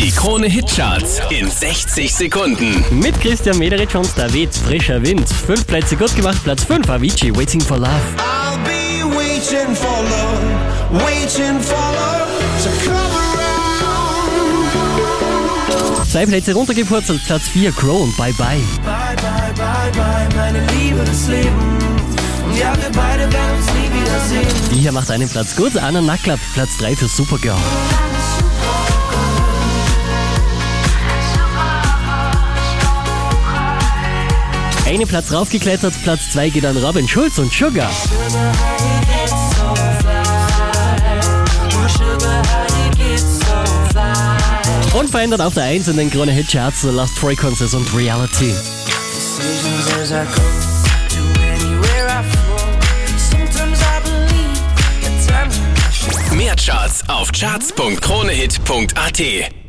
Die Krone Hitcharts in 60 Sekunden. Mit Christian Mederich und David Frischer Wind. Fünf Plätze gut gemacht, Platz 5 Avicii, Waiting for Love. I'll be waiting for love, waiting for love to come around. Zwei Plätze runtergepurzelt, Platz 4 Crown, Bye Bye. Bye, bye, bye, bye, meine Liebe des Lebens. Ja, wir beide werden uns nie wiedersehen. Die hier macht einen Platz gut, Anna Nacklapp, Platz 3 für Supergirl. Einen Platz raufgeklettert, Platz 2 geht an Robin Schulz und Sugar. Unverändert auf der 1 in den Krone Hit Charts, The Lost Frequencies und Reality. Mehr Charts auf charts.kronehit.at.